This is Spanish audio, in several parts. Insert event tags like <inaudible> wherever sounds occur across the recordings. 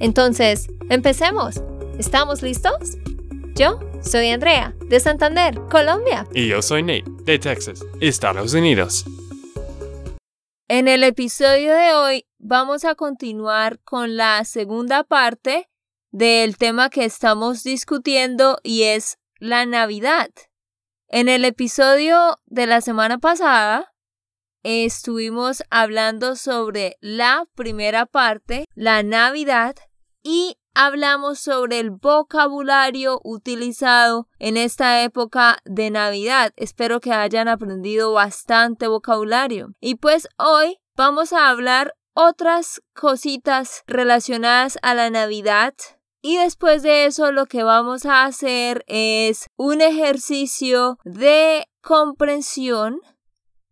Entonces, empecemos. ¿Estamos listos? Yo soy Andrea, de Santander, Colombia. Y yo soy Nate, de Texas, Estados Unidos. En el episodio de hoy vamos a continuar con la segunda parte del tema que estamos discutiendo y es la Navidad. En el episodio de la semana pasada estuvimos hablando sobre la primera parte, la Navidad, y hablamos sobre el vocabulario utilizado en esta época de Navidad. Espero que hayan aprendido bastante vocabulario. Y pues hoy vamos a hablar otras cositas relacionadas a la Navidad y después de eso lo que vamos a hacer es un ejercicio de comprensión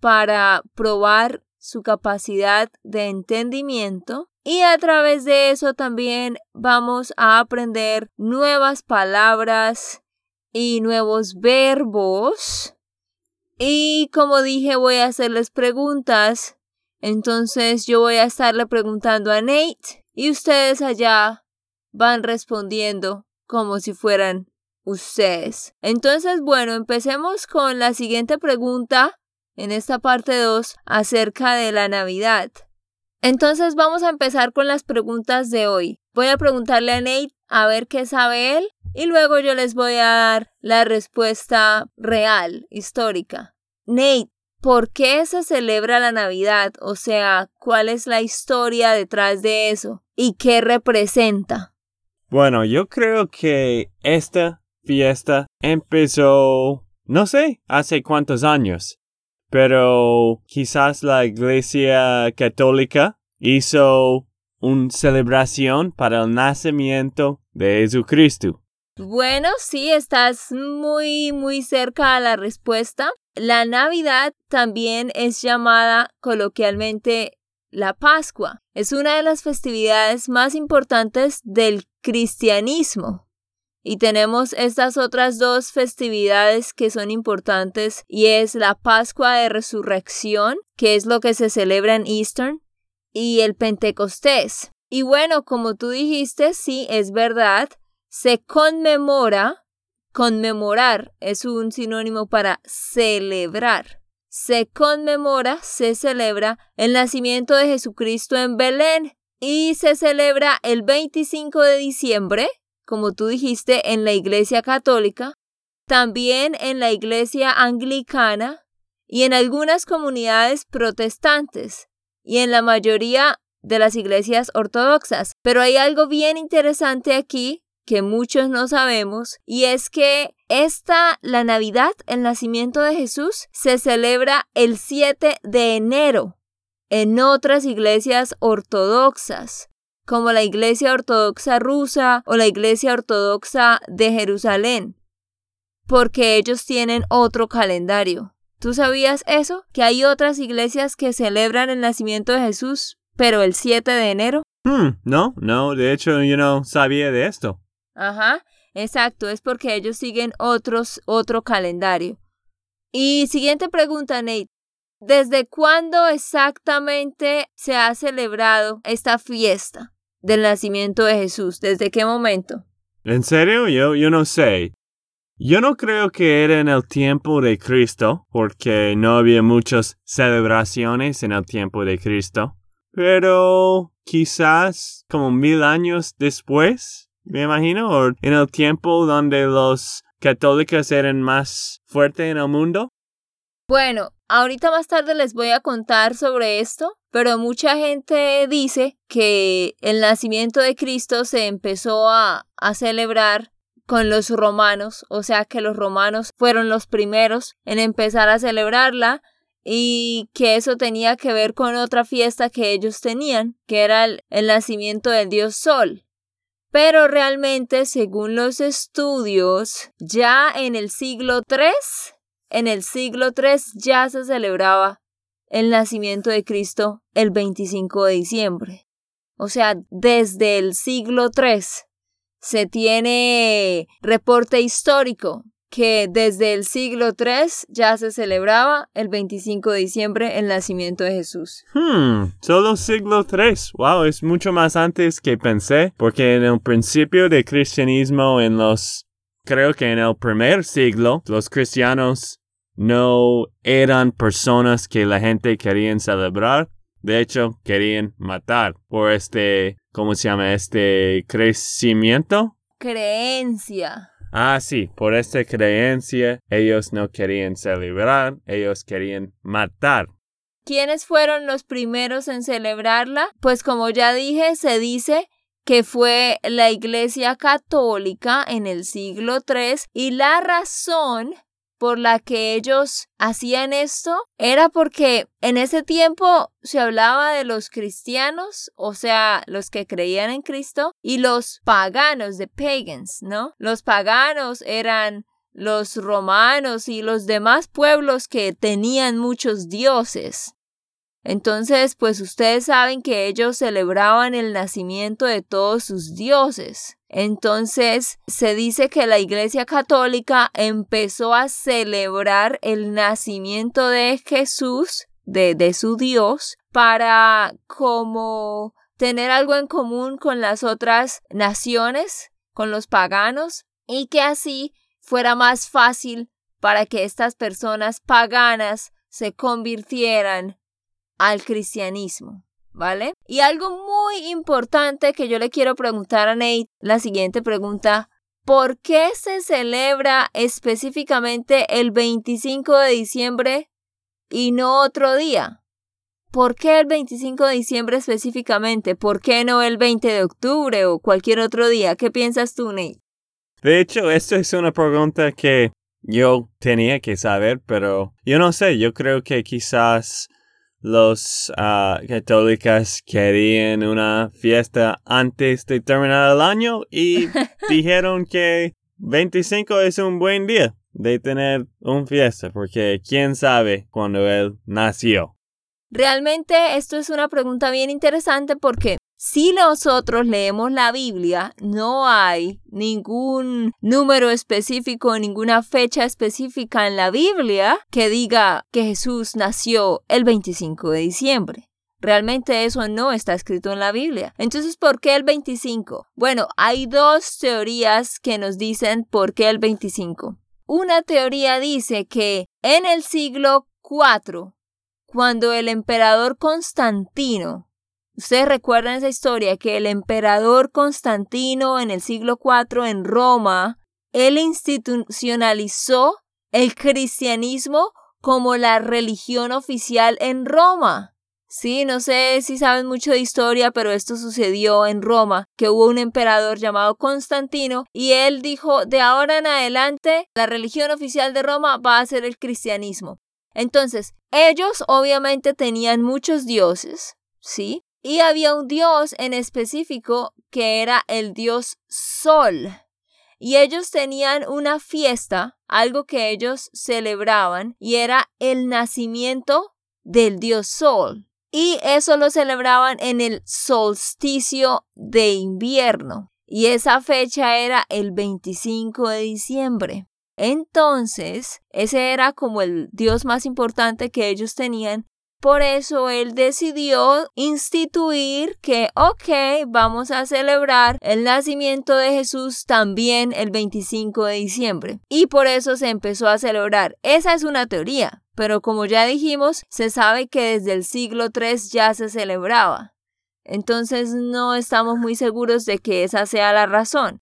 para probar su capacidad de entendimiento. Y a través de eso también vamos a aprender nuevas palabras y nuevos verbos. Y como dije, voy a hacerles preguntas. Entonces yo voy a estarle preguntando a Nate y ustedes allá van respondiendo como si fueran ustedes. Entonces, bueno, empecemos con la siguiente pregunta en esta parte 2 acerca de la Navidad. Entonces vamos a empezar con las preguntas de hoy. Voy a preguntarle a Nate a ver qué sabe él y luego yo les voy a dar la respuesta real, histórica. Nate, ¿por qué se celebra la Navidad? O sea, ¿cuál es la historia detrás de eso? ¿Y qué representa? Bueno, yo creo que esta fiesta empezó, no sé, hace cuántos años, pero quizás la Iglesia Católica hizo una celebración para el nacimiento de Jesucristo. Bueno, sí, estás muy, muy cerca a la respuesta. La Navidad también es llamada coloquialmente la Pascua. Es una de las festividades más importantes del cristianismo. Y tenemos estas otras dos festividades que son importantes y es la Pascua de Resurrección, que es lo que se celebra en Eastern, y el Pentecostés. Y bueno, como tú dijiste, sí, es verdad, se conmemora, conmemorar es un sinónimo para celebrar. Se conmemora, se celebra el nacimiento de Jesucristo en Belén, y se celebra el 25 de diciembre, como tú dijiste, en la Iglesia Católica, también en la Iglesia Anglicana y en algunas comunidades protestantes y en la mayoría de las iglesias ortodoxas. Pero hay algo bien interesante aquí que muchos no sabemos y es que esta, la Navidad, el nacimiento de Jesús, se celebra el 7 de enero en otras iglesias ortodoxas, como la Iglesia Ortodoxa rusa o la Iglesia Ortodoxa de Jerusalén, porque ellos tienen otro calendario. ¿Tú sabías eso? Que hay otras iglesias que celebran el nacimiento de Jesús, pero el 7 de enero. Hmm, no, no, de hecho yo no sabía de esto. Ajá, exacto, es porque ellos siguen otros, otro calendario. Y siguiente pregunta, Nate. ¿Desde cuándo exactamente se ha celebrado esta fiesta del nacimiento de Jesús? ¿Desde qué momento? ¿En serio? Yo, yo no sé. Yo no creo que era en el tiempo de Cristo, porque no había muchas celebraciones en el tiempo de Cristo. Pero quizás como mil años después, me imagino, o en el tiempo donde los católicos eran más fuertes en el mundo. Bueno, ahorita más tarde les voy a contar sobre esto, pero mucha gente dice que el nacimiento de Cristo se empezó a, celebrar con los romanos, o sea que los romanos fueron los primeros en empezar a celebrarla y que eso tenía que ver con otra fiesta que ellos tenían, que era el, el, nacimiento del dios Sol. Pero realmente, según los estudios, ya en el siglo III, en el siglo III ya se celebraba el nacimiento de Cristo el 25 de diciembre. O sea, desde el siglo III se tiene reporte histórico que desde el siglo III ya se celebraba el 25 de diciembre el nacimiento de Jesús. Hmm, solo siglo III. Wow, es mucho más antes que pensé, porque en el principio del cristianismo, en los, creo que en el primer siglo, los cristianos no eran personas que la gente quería celebrar. De hecho, querían matar por este, ¿cómo se llama? Este crecimiento. Creencia. Ah, sí, por esta creencia ellos no querían celebrar, ellos querían matar. ¿Quiénes fueron los primeros en celebrarla? Pues como ya dije, se dice que fue la Iglesia Católica en el siglo III y la razón por la que ellos hacían esto era porque en ese tiempo se hablaba de los cristianos, o sea, los que creían en Cristo, y los paganos, de pagans, ¿no? Los paganos eran los romanos y los demás pueblos que tenían muchos dioses. Entonces, pues ustedes saben que ellos celebraban el nacimiento de todos sus dioses. Entonces, se dice que la Iglesia Católica empezó a celebrar el nacimiento de Jesús, de, su Dios, para como tener algo en común con las otras naciones, con los paganos, y que así fuera más fácil para que estas personas paganas se convirtieran al cristianismo, ¿vale? Y algo muy importante que yo le quiero preguntar a Nate, la siguiente pregunta, ¿por qué se celebra específicamente el 25 de diciembre y no otro día? ¿Por qué el 25 de diciembre específicamente? ¿Por qué no el 20 de octubre o cualquier otro día? ¿Qué piensas tú, Nate? De hecho, esta es una pregunta que yo tenía que saber, pero yo no sé, yo creo que quizás los uh, católicos querían una fiesta antes de terminar el año y <laughs> dijeron que 25 es un buen día de tener un fiesta porque quién sabe cuándo él nació. Realmente esto es una pregunta bien interesante porque si nosotros leemos la Biblia, no hay ningún número específico, ninguna fecha específica en la Biblia que diga que Jesús nació el 25 de diciembre. Realmente eso no está escrito en la Biblia. Entonces, ¿por qué el 25? Bueno, hay dos teorías que nos dicen por qué el 25. Una teoría dice que en el siglo IV, cuando el emperador Constantino Ustedes recuerdan esa historia que el emperador Constantino en el siglo IV en Roma, él institucionalizó el cristianismo como la religión oficial en Roma. Sí, no sé si saben mucho de historia, pero esto sucedió en Roma, que hubo un emperador llamado Constantino y él dijo, de ahora en adelante, la religión oficial de Roma va a ser el cristianismo. Entonces, ellos obviamente tenían muchos dioses, ¿sí? Y había un dios en específico que era el dios Sol. Y ellos tenían una fiesta, algo que ellos celebraban, y era el nacimiento del dios Sol. Y eso lo celebraban en el solsticio de invierno. Y esa fecha era el 25 de diciembre. Entonces, ese era como el dios más importante que ellos tenían por eso él decidió instituir que, ok, vamos a celebrar el nacimiento de Jesús también el 25 de diciembre. Y por eso se empezó a celebrar. Esa es una teoría, pero como ya dijimos, se sabe que desde el siglo III ya se celebraba. Entonces no estamos muy seguros de que esa sea la razón.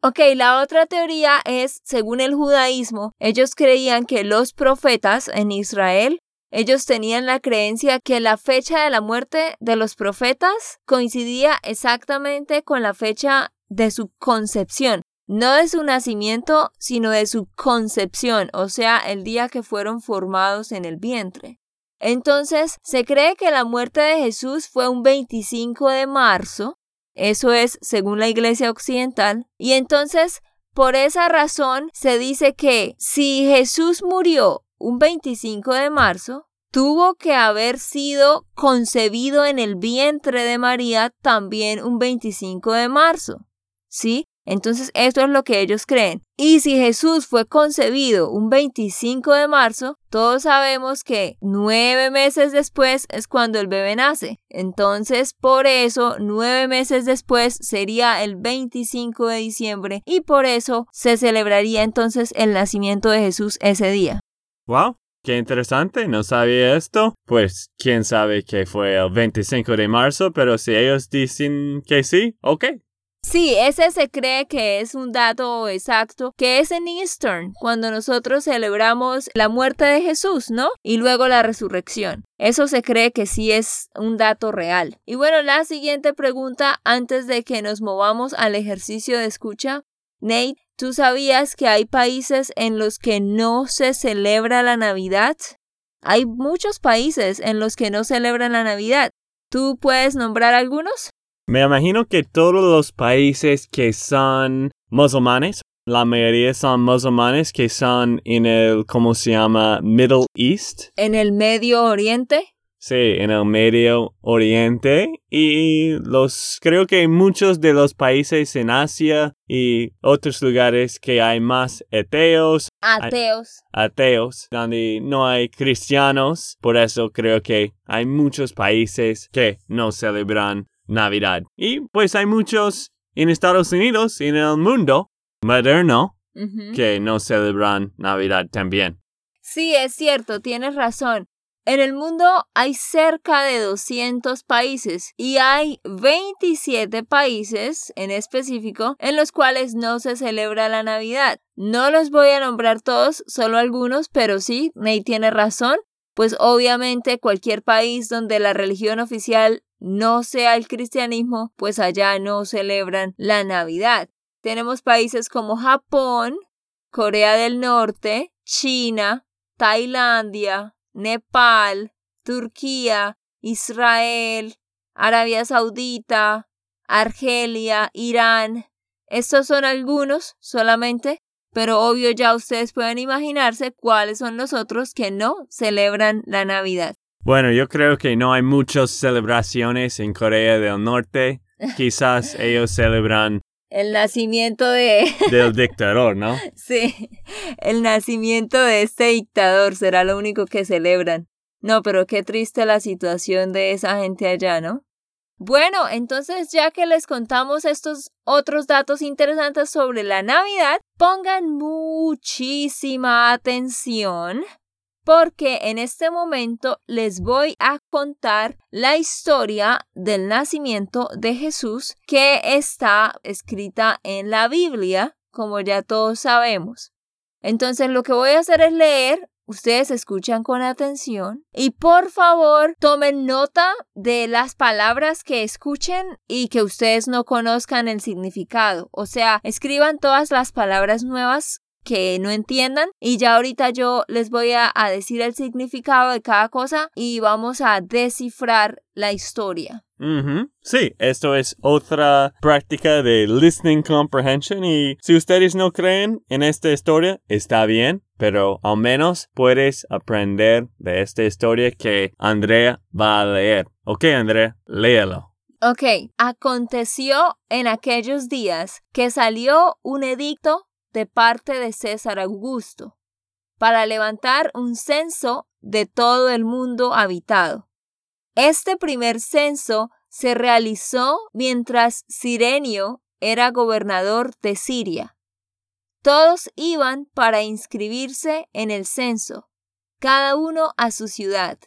Ok, la otra teoría es, según el judaísmo, ellos creían que los profetas en Israel ellos tenían la creencia que la fecha de la muerte de los profetas coincidía exactamente con la fecha de su concepción, no de su nacimiento, sino de su concepción, o sea, el día que fueron formados en el vientre. Entonces, se cree que la muerte de Jesús fue un 25 de marzo Eso es según la Iglesia Occidental. Y entonces, por esa razón, se dice que si Jesús murió un 25 de marzo, tuvo que haber sido concebido en el vientre de María también un 25 de marzo. ¿Sí? Entonces, esto es lo que ellos creen. Y si Jesús fue concebido un 25 de marzo, todos sabemos que nueve meses después es cuando el bebé nace. Entonces, por eso, nueve meses después sería el 25 de diciembre y por eso se celebraría entonces el nacimiento de Jesús ese día. Wow, Qué interesante, no sabía esto. Pues quién sabe que fue el 25 de marzo, pero si ellos dicen que sí, ok, Sí, ese se cree que es un dato exacto, que es en Eastern, cuando nosotros celebramos la muerte de Jesús, ¿no? Y luego la resurrección. Eso se cree que sí es un dato real. Y bueno, la siguiente pregunta antes de que nos movamos al ejercicio de escucha. Nate, ¿tú sabías que hay países en los que no se celebra la Navidad? Hay muchos países en los que no celebran la Navidad. ¿Tú puedes nombrar algunos? Me imagino que todos los países que son musulmanes, la mayoría son musulmanes que son en el, ¿cómo se llama? Middle East. En el Medio Oriente. Sí, en el Medio Oriente y los creo que muchos de los países en Asia y otros lugares que hay más ateos. Ateos. Ateos, donde no hay cristianos. Por eso creo que hay muchos países que no celebran Navidad. Y pues hay muchos en Estados Unidos y en el mundo moderno que no celebran Navidad también. Sí, es cierto, tienes razón. En el mundo hay cerca de 200 países y hay 27 países en específico en los cuales no se celebra la Navidad. No los voy a nombrar todos, solo algunos, pero sí, Nate tiene razón, pues obviamente cualquier país donde la religión oficial no sea el cristianismo, pues allá no celebran la Navidad. Tenemos países como Japón, Corea del Norte, China, Tailandia, Nepal, Turquía, Israel, Arabia Saudita, Argelia, Irán. Estos son algunos solamente, pero obvio ya ustedes pueden imaginarse cuáles son los otros que no celebran la Navidad. Bueno, yo creo que no hay muchas celebraciones en Corea del Norte. <laughs> Quizás ellos celebran el nacimiento de... <laughs> del dictador, ¿no? Sí, el nacimiento de este dictador será lo único que celebran. No, pero qué triste la situación de esa gente allá, ¿no? Bueno, entonces ya que les contamos estos otros datos interesantes sobre la Navidad, pongan muchísima atención porque en este momento les voy a contar la historia del nacimiento de Jesús que está escrita en la Biblia, como ya todos sabemos. Entonces lo que voy a hacer es leer, ustedes escuchan con atención y por favor tomen nota de las palabras que escuchen y que ustedes no conozcan el significado. O sea, escriban todas las palabras nuevas que no entiendan y ya ahorita yo les voy a, decir el significado de cada cosa y vamos a descifrar la historia. Sí, esto es otra práctica de listening comprehension y si ustedes no creen en esta historia, está bien, pero al menos puedes aprender de esta historia que Andrea va a leer. Ok, Andrea, léelo. Ok, aconteció en aquellos días que salió un edicto de parte de César Augusto, para levantar un censo de todo el mundo habitado. Este primer censo se realizó mientras Sirenio era gobernador de Siria. Todos iban para inscribirse en el censo, cada uno a su ciudad.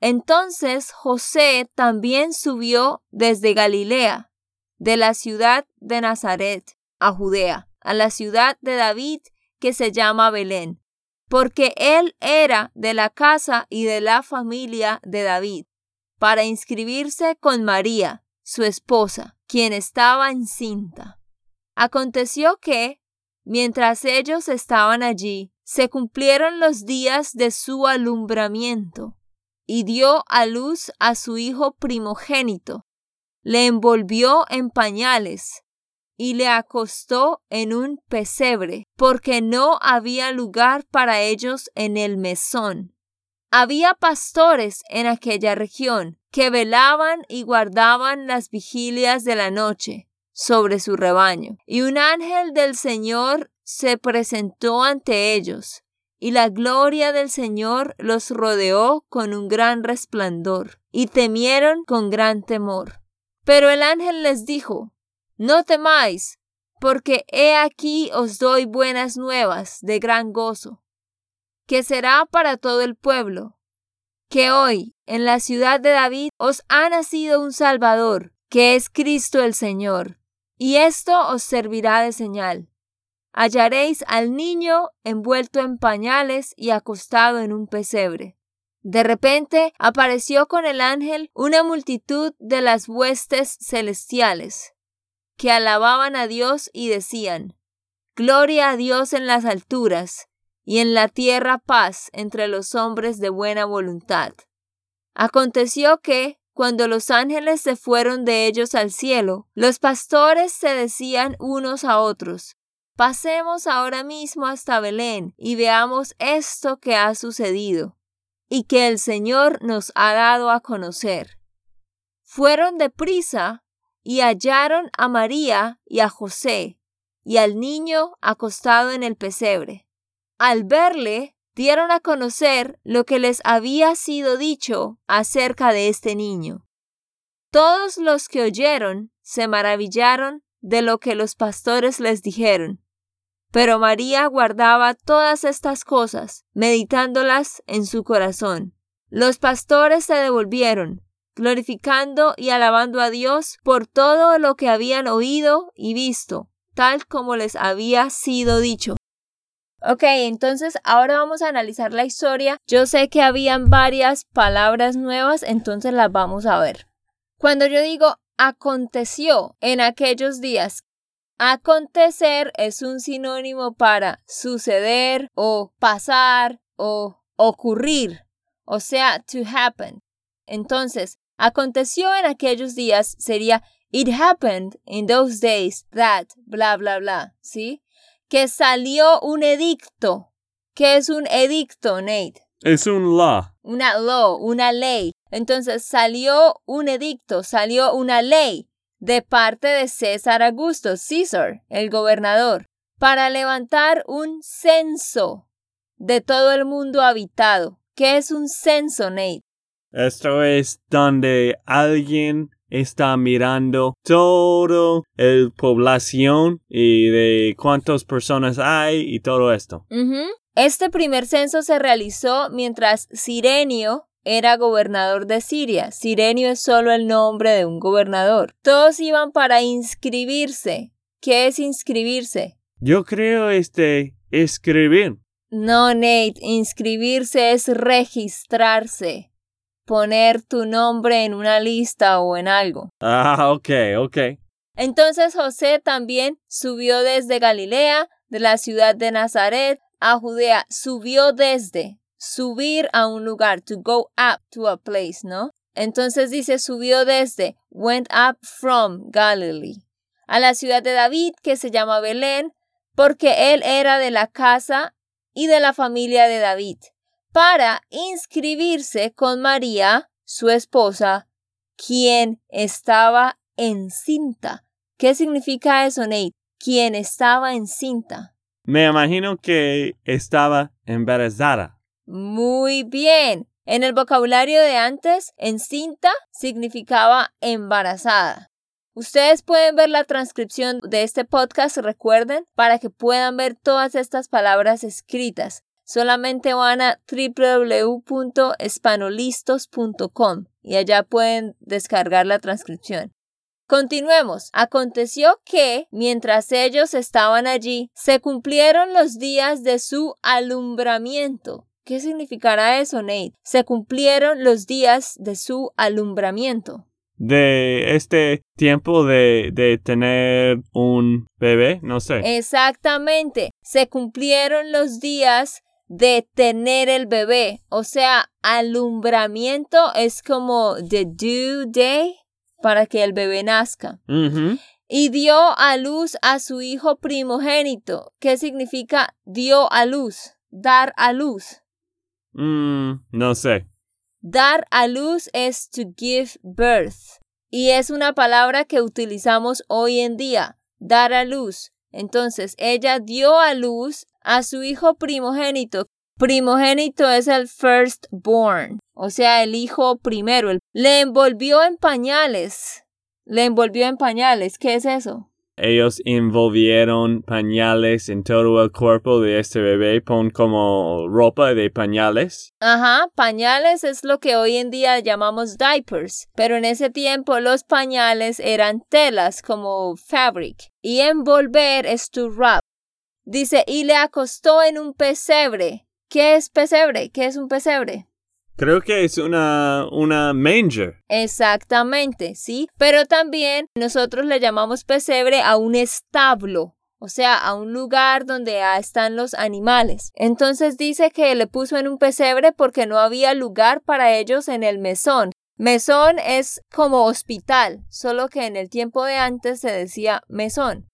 Entonces José también subió desde Galilea, de la ciudad de Nazaret, a Judea a la ciudad de David que se llama Belén, porque él era de la casa y de la familia de David, para inscribirse con María, su esposa, quien estaba encinta. Aconteció que, mientras ellos estaban allí, se cumplieron los días de su alumbramiento, y dio a luz a su hijo primogénito, le envolvió en pañales y le acostó en un pesebre, porque no había lugar para ellos en el mesón. Había pastores en aquella región que velaban y guardaban las vigilias de la noche sobre su rebaño, y un ángel del Señor se presentó ante ellos, y la gloria del Señor los rodeó con un gran resplandor, y temieron con gran temor. Pero el ángel les dijo, No temáis, porque he aquí os doy buenas nuevas de gran gozo, que será para todo el pueblo, que hoy en la ciudad de David os ha nacido un Salvador, que es Cristo el Señor, y esto os servirá de señal. Hallaréis al niño envuelto en pañales y acostado en un pesebre. De repente apareció con el ángel una multitud de las huestes celestiales, que alababan a Dios y decían, Gloria a Dios en las alturas, y en la tierra paz entre los hombres de buena voluntad. Aconteció que, cuando los ángeles se fueron de ellos al cielo, los pastores se decían unos a otros, Pasemos ahora mismo hasta Belén y veamos esto que ha sucedido y que el Señor nos ha dado a conocer. Fueron deprisa y hallaron a María y a José y al niño acostado en el pesebre. Al verle, dieron a conocer lo que les había sido dicho acerca de este niño. Todos los que oyeron se maravillaron de lo que los pastores les dijeron. Pero María guardaba todas estas cosas, meditándolas en su corazón. Los pastores se devolvieron, glorificando y alabando a Dios por todo lo que habían oído y visto, tal como les había sido dicho. Ok, entonces ahora vamos a analizar la historia. Yo sé que habían varias palabras nuevas, entonces las vamos a ver. Cuando yo digo aconteció en aquellos días, Acontecer es un sinónimo para suceder o pasar o ocurrir, o sea, to happen. Entonces, aconteció en aquellos días sería It happened in those days that, bla, bla, bla, ¿sí? Que salió un edicto. ¿Qué es un edicto, Nate? Es un law. Una law, una ley. Entonces salió un edicto, salió una ley de parte de César Augusto, César, el gobernador, para levantar un censo de todo el mundo habitado. ¿Qué es un censo, Nate? Esto es donde alguien está mirando todo el población y de cuántas personas hay y todo esto. Este primer censo se realizó mientras Sirenio era gobernador de Siria. Sirenio es solo el nombre de un gobernador. Todos iban para inscribirse. ¿Qué es inscribirse? Yo creo este escribir. No, Nate, inscribirse es registrarse. Poner tu nombre en una lista o en algo. Ah, ok, ok. Entonces José también subió desde Galilea, de la ciudad de Nazaret, a Judea. Subió desde, subir a un lugar, to go up to a place, ¿no? Entonces dice, subió desde, went up from Galilee, a la ciudad de David, que se llama Belén, porque él era de la casa y de la familia de David, para inscribirse con María, su esposa, quien estaba encinta. ¿Qué significa eso, Nate? Quien estaba encinta. Me imagino que estaba embarazada. Muy bien. En el vocabulario de antes, encinta significaba embarazada. Ustedes pueden ver la transcripción de este podcast, recuerden, para que puedan ver todas estas palabras escritas. Solamente van a www.espanolistos.com y allá pueden descargar la transcripción. Continuemos. Aconteció que, mientras ellos estaban allí, se cumplieron los días de su alumbramiento ¿Qué significará eso, Nate? Se cumplieron los días de su alumbramiento. De este tiempo de, de tener un bebé, no sé. Exactamente. Se cumplieron los días de tener el bebé. O sea, alumbramiento es como the due day. para que el bebé nazca. Y dio a luz a su hijo primogénito. ¿Qué significa dio a luz? Dar a luz. Mm, no sé. Dar a luz es to give birth. Y es una palabra que utilizamos hoy en día. Dar a luz. Entonces, ella dio a luz a su hijo primogénito. Primogénito es el firstborn, o sea, el hijo primero. Le envolvió en pañales. Le envolvió en pañales. ¿Qué es eso? Ellos envolvieron pañales en todo el cuerpo de este bebé, pon como ropa de pañales. Ajá, pañales es lo que hoy en día llamamos diapers, pero en ese tiempo los pañales eran telas como fabric y envolver es to wrap. Dice, y le acostó en un pesebre. ¿Qué es pesebre? ¿Qué es un pesebre? Creo que es una, una manger. Exactamente, sí, pero también nosotros le llamamos pesebre a un establo, o sea, a un lugar donde están los animales. Entonces dice que le puso en un pesebre porque no había lugar para ellos en el mesón. Mesón es como hospital, solo que en el tiempo de antes se decía mesón.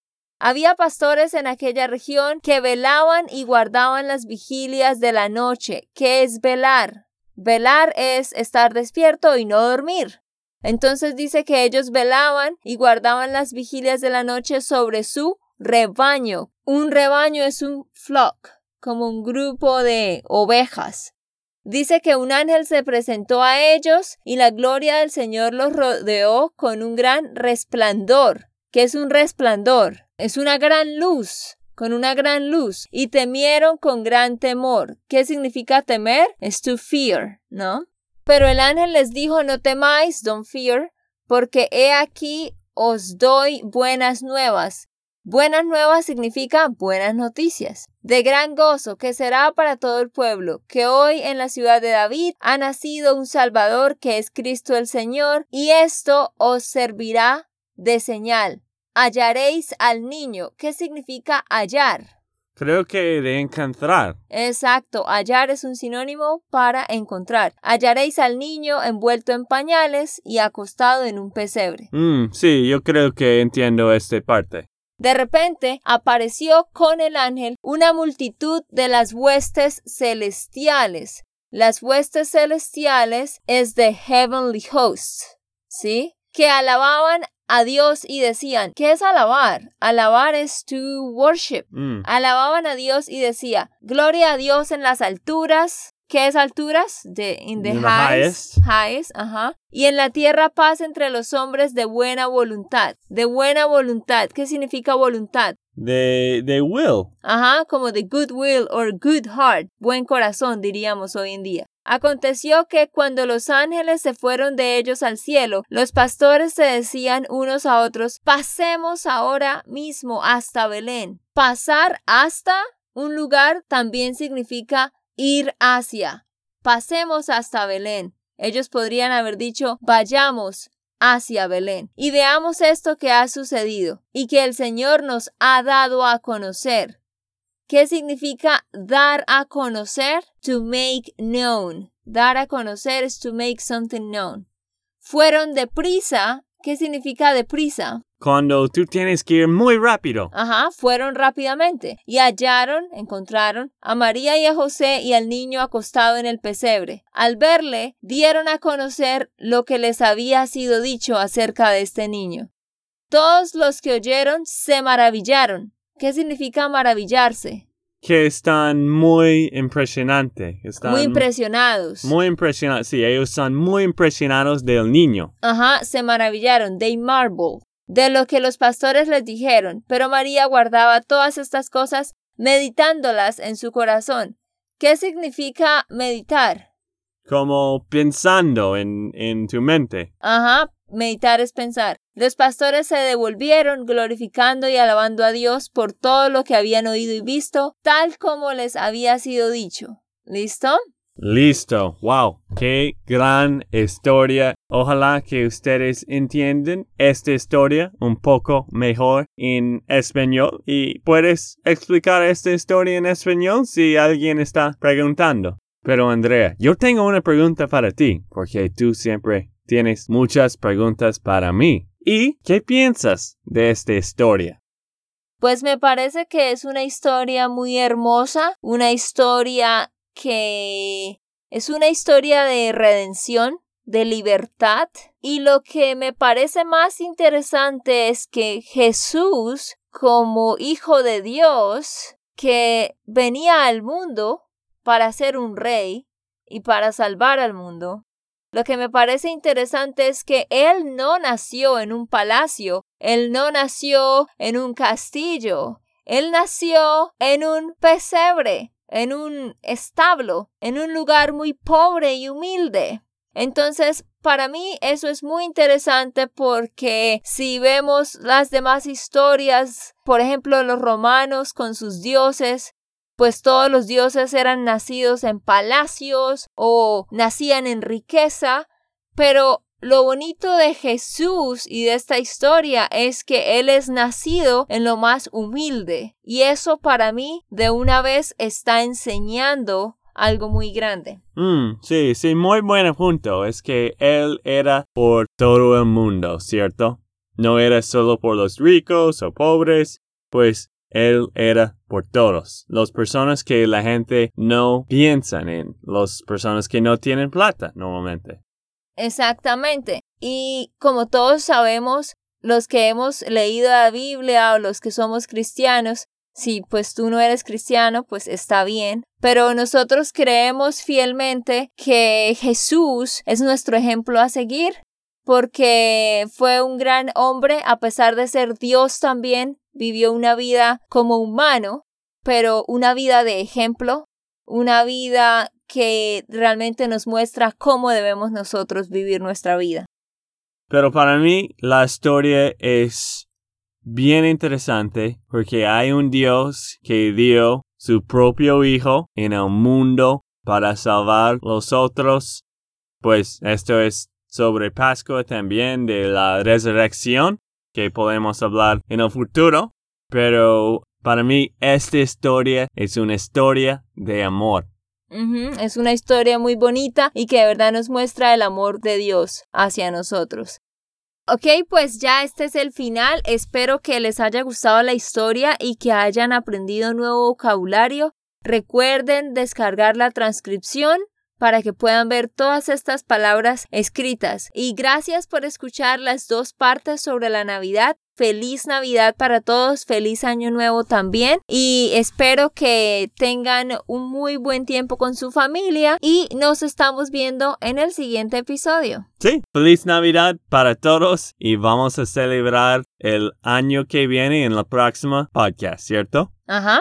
Había pastores en aquella región que velaban y guardaban las vigilias de la noche. ¿Qué es velar? Velar es estar despierto y no dormir. Entonces dice que ellos velaban y guardaban las vigilias de la noche sobre su rebaño. Un rebaño es un flock, como un grupo de ovejas. Dice que un ángel se presentó a ellos y la gloria del Señor los rodeó con un gran resplandor. ¿Qué es un resplandor? Es una gran luz con una gran luz y temieron con gran temor. ¿Qué significa temer? Es to fear, ¿no? Pero el ángel les dijo, no temáis, don't fear, porque he aquí os doy buenas nuevas. Buenas nuevas significa buenas noticias, de gran gozo que será para todo el pueblo, que hoy en la ciudad de David ha nacido un Salvador que es Cristo el Señor, y esto os servirá de señal hallaréis al niño. ¿Qué significa hallar? Creo que de encontrar. Exacto, hallar es un sinónimo para encontrar. Hallaréis al niño envuelto en pañales y acostado en un pesebre. Mm, sí, yo creo que entiendo esta parte. De repente apareció con el ángel una multitud de las huestes celestiales. Las huestes celestiales es de heavenly hosts, ¿sí? Que alababan a Dios y decían, ¿qué es alabar? Alabar es to worship. Mm. Alababan a Dios y decía, gloria a Dios en las alturas. ¿Qué es alturas? De in the, In the highest, highest, ajá. Y en la tierra paz entre los hombres de buena voluntad. De buena voluntad. ¿Qué significa voluntad? De, de will. Ajá, como de good will or good heart, buen corazón diríamos hoy en día. Aconteció que cuando los ángeles se fueron de ellos al cielo, los pastores se decían unos a otros, pasemos ahora mismo hasta Belén. Pasar hasta un lugar también significa ir hacia. Pasemos hasta Belén. Ellos podrían haber dicho, vayamos hacia Belén y veamos esto que ha sucedido y que el Señor nos ha dado a conocer. ¿Qué significa dar a conocer? To make known. Dar a conocer es to make something known. Fueron deprisa. ¿Qué significa deprisa? Cuando tú tienes que ir muy rápido. Ajá, fueron rápidamente y hallaron, encontraron a María y a José y al niño acostado en el pesebre. Al verle, dieron a conocer lo que les había sido dicho acerca de este niño. Todos los que oyeron se maravillaron. ¿Qué significa maravillarse? Que están muy impresionantes. Están Muy impresionados. Muy impresionados. Sí, ellos son muy impresionados del niño. Ajá, se maravillaron. They marvel. De lo que los pastores les dijeron. Pero María guardaba todas estas cosas meditándolas en su corazón. ¿Qué significa meditar? Como pensando en, en tu mente. Ajá, meditar es pensar. Los pastores se devolvieron glorificando y alabando a Dios por todo lo que habían oído y visto, tal como les había sido dicho. ¿Listo? Listo. Wow. Qué gran historia. Ojalá que ustedes entiendan esta historia un poco mejor en español. Y puedes explicar esta historia en español si alguien está preguntando. Pero Andrea, yo tengo una pregunta para ti, porque tú siempre tienes muchas preguntas para mí. ¿Y qué piensas de esta historia? Pues me parece que es una historia muy hermosa, una historia que es una historia de redención, de libertad. Y lo que me parece más interesante es que Jesús, como Hijo de Dios, que venía al mundo para ser un rey y para salvar al mundo, lo que me parece interesante es que él no nació en un palacio, él no nació en un castillo, él nació en un pesebre, en un establo, en un lugar muy pobre y humilde. Entonces, para mí eso es muy interesante porque si vemos las demás historias, por ejemplo, los romanos con sus dioses, pues todos los dioses eran nacidos en palacios o nacían en riqueza, pero lo bonito de Jesús y de esta historia es que Él es nacido en lo más humilde y eso para mí de una vez está enseñando algo muy grande. Mm, sí, sí, muy buen punto. Es que Él era por todo el mundo, ¿cierto? No era solo por los ricos o pobres, pues él era por todos. Las personas que la gente no piensa en. Las personas que no tienen plata normalmente. Exactamente. Y como todos sabemos, los que hemos leído la Biblia o los que somos cristianos, si pues tú no eres cristiano, pues está bien. Pero nosotros creemos fielmente que Jesús es nuestro ejemplo a seguir porque fue un gran hombre a pesar de ser Dios también vivió una vida como humano, pero una vida de ejemplo, una vida que realmente nos muestra cómo debemos nosotros vivir nuestra vida. Pero para mí la historia es bien interesante porque hay un Dios que dio su propio Hijo en el mundo para salvar los otros. Pues esto es sobre Pascua también de la resurrección que podemos hablar en el futuro, pero para mí esta historia es una historia de amor. Es una historia muy bonita y que de verdad nos muestra el amor de Dios hacia nosotros. Ok, pues ya este es el final. Espero que les haya gustado la historia y que hayan aprendido nuevo vocabulario. Recuerden descargar la transcripción para que puedan ver todas estas palabras escritas. Y gracias por escuchar las dos partes sobre la Navidad. Feliz Navidad para todos, feliz año nuevo también y espero que tengan un muy buen tiempo con su familia y nos estamos viendo en el siguiente episodio. Sí, feliz Navidad para todos y vamos a celebrar el año que viene en la próxima podcast, ¿cierto? Ajá.